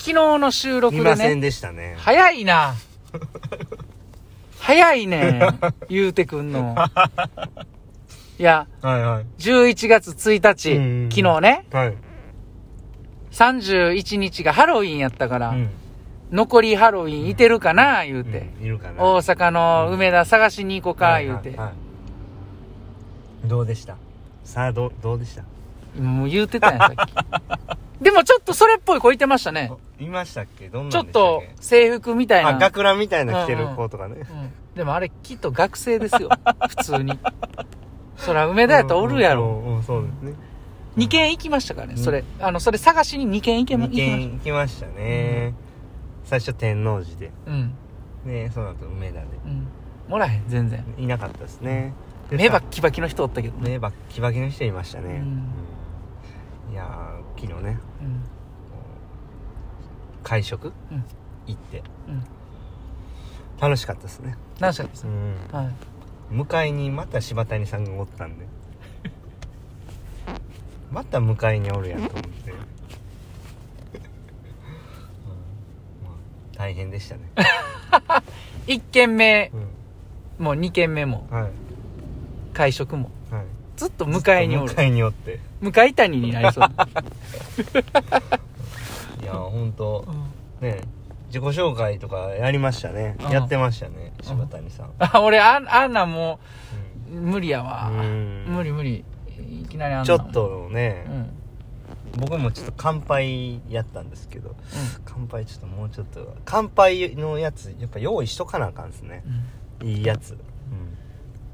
昨日の収録で見ませんね、でしたね。早いな。早いね。言うてくんの。いや、はいはい。11月1日、うんうんうん昨日ね、はい。31日がハロウィンやったから、うん。残りハロウィンいてるかな、言うて。うんいるかな。大阪の梅田探しに行こうか、言うて。はいはいはいどうでした？さあ、どう、どうでした？もう言うてたんや、さっき。でもちょっとそれっぽい子いてましたね。いましたっけ？どんちょっとけ制服みたいな。あ、学ランみたいな着てる子とかね。うんでもあれきっと学生ですよ。普通に。そら梅田やったらおるやろ。うんうんうんそうですね。2軒行きましたからね、うんそれ。あの、それ探しに2軒行けま、2行きまし軒行きましたね。最初天王寺で。た。うん。ねその後梅田で。うん。もらへん、全然。いなかったですね。で目バさッキバキの人おったけどね。目バッキバキの人いましたね。うんうんいやー、昨日ね、うん。会食？うん行って。うん。楽しかったですね。何歳ですうん。はい。向かいにまた柴谷さんがおったんで また向かいにおるやんと思って、うんまあ、大変でしたね、1軒目うも2軒目もん、はい会食もはいずっと向かいにおる。向かいにおって。向かい谷になりそう、いや本当うん。ね自己紹介とかやりましたね。うん。やってましたね柴谷さん、あ俺あんあんなんもうう無理やわ。うん。無理無理。いきなりあんなん。ちょっとねう、ん。僕もちょっと乾杯やったんですけど乾杯ちょっともうちょっと乾杯のやつやっぱ用意しとかなあかんですね。うん。いいやつ。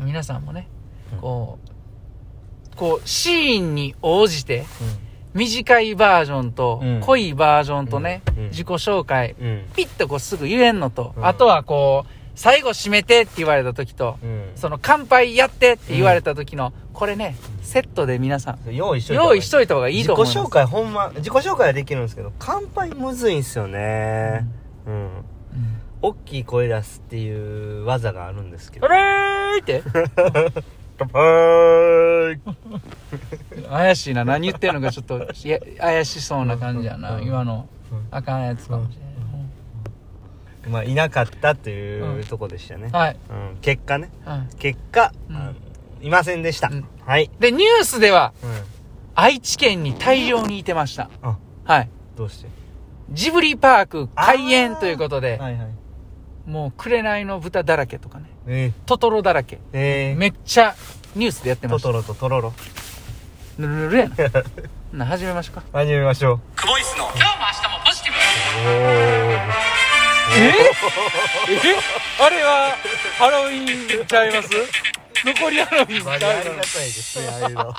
うん。皆さんもねうん。こうこうシーンに応じて短いバージョンとうん。濃いバージョンとね自己紹介ピッとこうすぐ言えんのとうん。あとはこう最後締めてって言われた時とうん。その乾杯やってって言われた時のこれねセットで皆さん用意しといた用意しといた方がいい自己と思います。紹介ほんま自己紹介はできるんですけど乾杯むずいんすよね。うん。うん。大きい声出すっていう技があるんですけど。あれーって 乾杯。怪しいな。何言ってんのかちょっといや怪しそうな感じやな。うん。今のうん。あかんやつかもしれないまあいなかったっていうとこでしたね。うんはい。うん。結果ね。はい。結果うん。いませんでした。うん。はい。でニュースではうん。愛知県に大量にいてました。あはい。どうして？ジブリパーク開園ということではいはい。もう紅の豚だらけとかねえトトロだらけ。ーえーめっちゃニュースでやってましたトトロとトロロ。ぬるぬるやな。な始めましょうか。始めましょう。クボイスの。今日も明日もポジティブ。おー。え？え？あれはハロウィンちゃいます？残りハロウィンちゃいりがたいですねああいうの。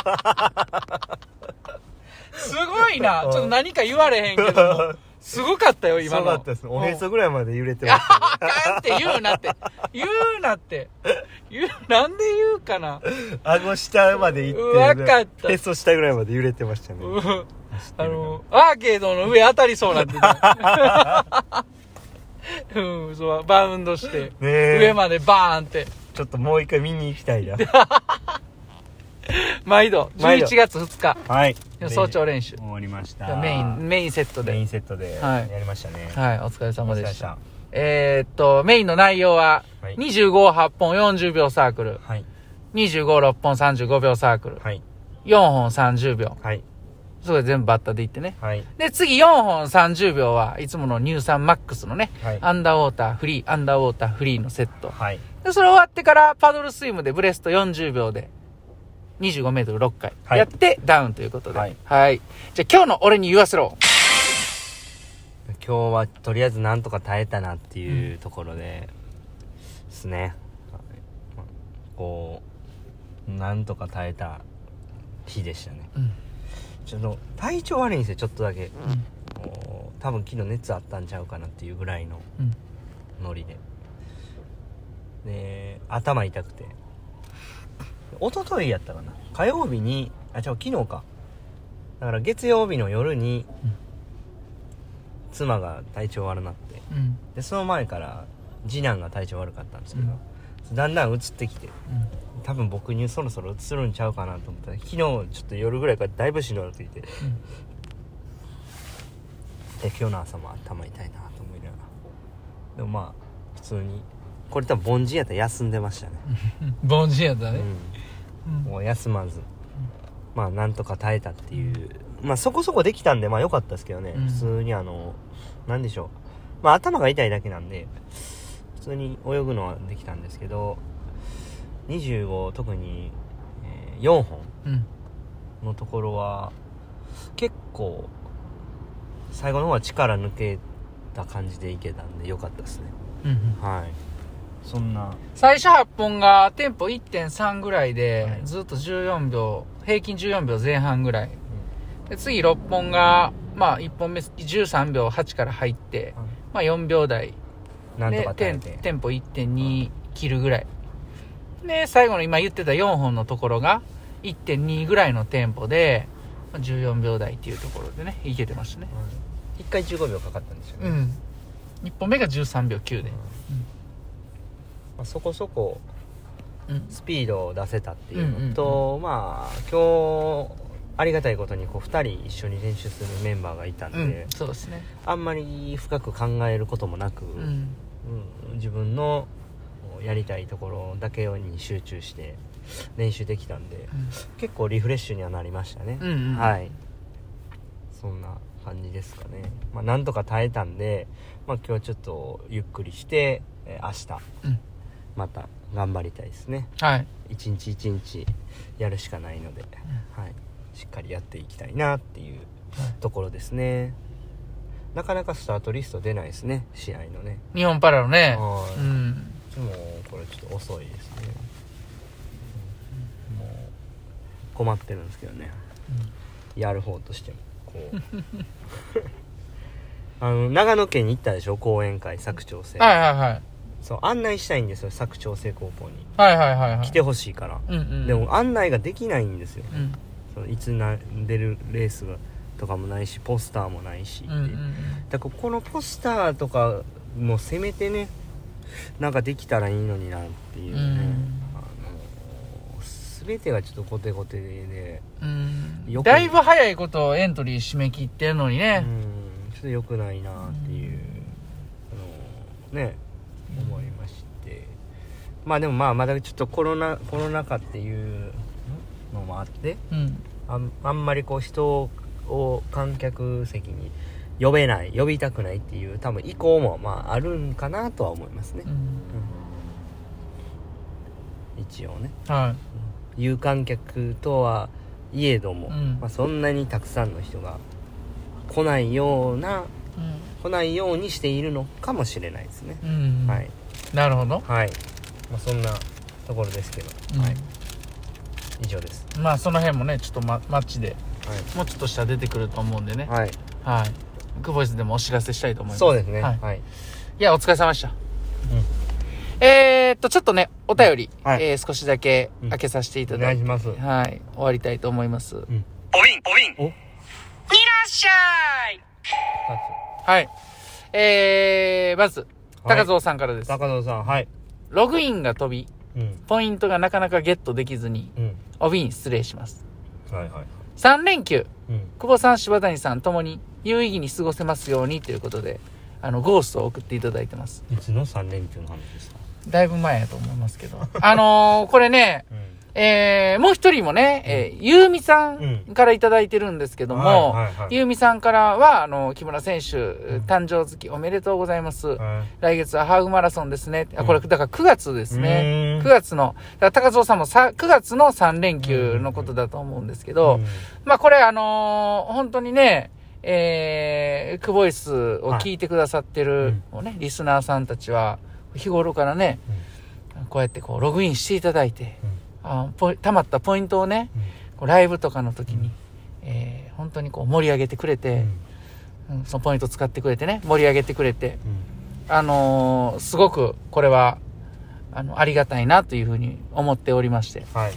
すごいな。ちょっと何か言われへんけども すごかったよ今の。そうだったです。おへうん。そぐらいまで揺れてましたあかんって言うなって。言うなって。言うなんで言うかな。顎下まで行ってわかった。へそ下ぐらいまで揺れてましたね。うん。あのアーケードの上当たりそうなってたうんそうバウンドして。ねえ。上までバーンって。ちょっともう一回見に行きたいな 毎度毎度。11月2日。はい。早朝練習。終わりました。メインメインセットで。メインセットではい。やりましたね。はいお疲れお様でした。えー、っとメインの内容ははい。258本40秒サークル。はい。256本35秒サークル。はい。4本30秒。はい。それ全部バッタでいってね。はい。で次4本30秒はいつもの乳酸マックスのねはい。アンダーウォーターフリーアンダーウォーターフリーのセット。はい。でそれ終わってからパドルスイムでブレスト40秒で25メートル6回はいやってダウンということで。ははいい。じゃあ今日の俺に言わせろ。今日はとりあえずなんとか耐えたなっていうところでですね、はいこうなんとか耐えた日でしたねうん。ちょっと体調悪いんですよちょっとだけうん。多分昨日熱あったんちゃうかなっていうぐらいのうん。ノリでで頭痛くて一昨日やったかな。火曜日にあ違う昨日か。だから月曜日の夜にうん。妻が体調悪なって。うん。でその前から次男が体調悪かったんですけど、だんだん移ってきて多分僕にそろそろ移るんちゃうかなと思ったら昨日ちょっと夜ぐらいからだいぶしんどくなってきてで今日の朝も頭痛いなと思いながら。でもまあ普通にこれ多分凡人やったら休んでましたね、凡人やったね。うん、うん。もう休まず。まあなんとか耐えたっていう。まあそこそこできたんでまあ良かったですけどね、うん。普通にあのなんでしょう。まあ頭が痛いだけなんで普通に泳ぐのはできたんですけど25特に、えー4本うん。のところは結構最後の方は力抜けた感じでいけたんで良かったですね。うんうん。はいそんな最初8本がテンポ1.3ぐらいで、はいずっと14秒、平均14秒前半ぐらい。で次6本が、まあ1本目13秒8から入って、まあ4秒台。なんとでテンか耐えてテンポ1.2切るぐらい。で、最後の今言ってた4本のところが1.2ぐらいのテンポで、まあ14秒台っていうところでね、いけてましたね。1回15秒かかったんですよね、うん。1本目が13秒9で。まあ、そこそこうん。スピードを出せたっていうのと、うんうんまあ今日ありがたいことにこう2人一緒に練習するメンバーがいたんで、うん、そうですね。あんまり深く考えることもなく、うん。うん自分のやりたいところだけに集中して練習できたんで結構リフレッシュにはなりましたね、うんうん。はい。そんな感じですかね。まあなんとか耐えたんで、まあ、今日ちょっとゆっくりして、えー明日。うんまた頑張りたいですね。はい。一日一日やるしかないので、はい、しっかりやっていきたいなっていうところですね。なかなかスタートリスト出ないですね試合のね。日本パラのね。はい。うん。もこれちょっと遅いですね、うん。もう困ってるんですけどね。やる方としてもこう。あの長野県に行ったでしょ講演会佐久長聖、はいはいはい。そう案内したいんですよ佐久長聖高校に。はいはいはいはい。来てほしいから、うんうん。でも案内ができないんですよ。うん。そのいつな出るレースがとかもないしポスターもないしって、うんうんうん。だからこのポスターとかもせめてねなんかできたらいいのになっていうね、うん。あの全てがちょっとコテコテで、うん。よくだいぶ早いことをエントリー締め切ってんのにうね。ん。ちょっと良くないなっていう、あのねてまあでもまあまだちょっとコロナコロナ禍っていうのもあってうん。あんあんまりこう人を観客席に呼べない呼びたくないっていう多分意向もまああるんかなとは思いますねう、ん。一応ねは有観客とはいえども、うんまあ、そんなにたくさんの人が来ないようないうん。来ないようにしているのかもしれないですね、うん。はい。なるほど。はい、まあ、そんなところですけど、うん。はい。以上です。まあその辺もね、ちょっとママッチではもうちょっとしたら出てくると思うんでね。い、。はい、はい。クボイスでもお知らせしたいと思います。そうですね。ははい。い、いや、お疲れ様でした。えー、っと、ちょっとね、お便り、はい。えー少しだけ開けさせていたおだいて、願いします。はい、終わりたいと思います。いらっおいん。お。いんしゃい。はい。えー、まず、高蔵さんからです。高野さんはい。ログインが飛び、うん。ポイントがなかなかゲットできずに、うん。お便失礼します。はいはい3連休、うん。久保さん、柴谷さんともに有意義に過ごせますようにということで、あの、ゴーストを送っていただいてます。いつの3連休の話ですか？だいぶ前やと思いますけど。あのー、これね、うんえー、もう一人もね、えー、ゆうみさんからいただいてるんですけども、はいはいはい。ゆうみさんからは、あの、木村選手、誕生月おめでとうございます。はい。来月はハーフマラソンですね。あ、これ、だから9月ですうね。ーん。9月の、だから高蔵さんもさ9月の3連休のことだと思うんですけど、うん。まあこれあのー本当にね、えー、クボイスを聞いてくださってる、ね、リスナーさんたちは、日頃からね、こうやってこう、ログインしていただいて、あポイ溜まったポイントをね、こうライブとかの時に、えー本当にこう盛り上げてくれて、うん。そのポイント使ってくれてね、盛り上げてくれて、あのーすごくこれは、あの、ありがたいなというふうに思っておりまして、はい。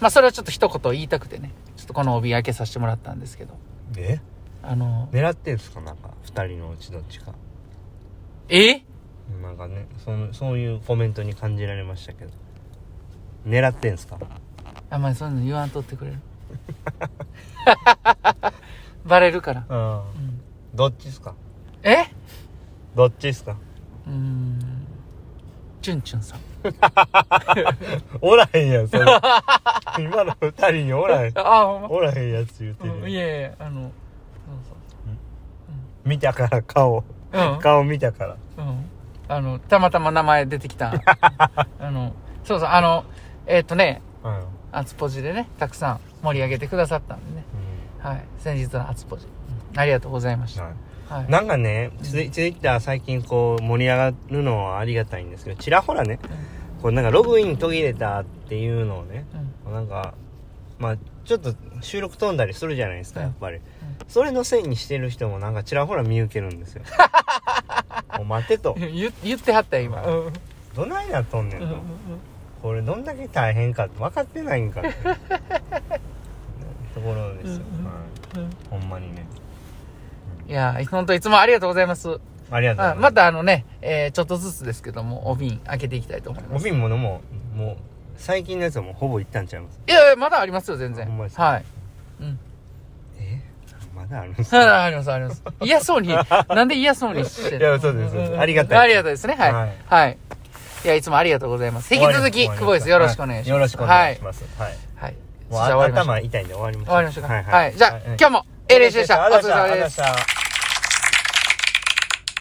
まあそれをちょっと一言言いたくてね、ちょっとこの帯開けさせてもらったんですけど、え？あの狙ってんすか？なんか2人のうちどっちか。え？なんかねそのそういうコメントに感じられましたけど狙ってんすか？あんまりそういうの言わんとってくれる バレるから。あうんどっちですか？え？どっちですか？うーん。チュンチュンさん。おらへんやん、それ。今の二人におらへん。あ、ほんまおらへんやつ言ってうんる。いやいや、あの、見たから、顔。そうそう。うん。顔見たから。うん。あの、たまたま名前出てきた。あの、そうそう、あの、えっ、とね、うん。アツポジでね、たくさん盛り上げてくださったんでね。はい。先日のアツポジ。うんありがとうございましはいた。はい。なんかね、ツイツイッター最近こう盛り上がるのはありがたいんですけど、ちらほらね、こうなんかログイン途切れたっていうのをね、うんなんか、まあちょっと収録飛んだりするじゃないですか、うんやっぱり。それのせいにしてる人もなんかちらほら見受けるんですよ。もう待てと。言言ってはったよ、今。うん。どないなっとんねんとうんうん。これどんだけ大変かって分かってないんかって。ね ところですよ。うんほんまにね。いや、本当いつもありがとうございます。ありがとうございます。あまたあのね、えーちょっとずつですけども、お瓶開けていきたいと思います。お瓶ものも、もう、最近のやつはもうほぼいったんちゃいますいやいや、まだありますよ、全然。はい。うん。え？まだあるんですか？あ あります、あります。嫌そうに、なんで嫌そうにしてるいやそうですそうですありがたいありがたいですね、はい。ははいい。い、や、いつもありがとうございます。引き続き、久保です。よろしくお願いします。よろしくお願いします。はい。はい。はい。もう。頭痛いんで終わりましょう。終わりましょうか。はいはい。じゃあ、今日も、A 練習でした。お疲れ様です。した。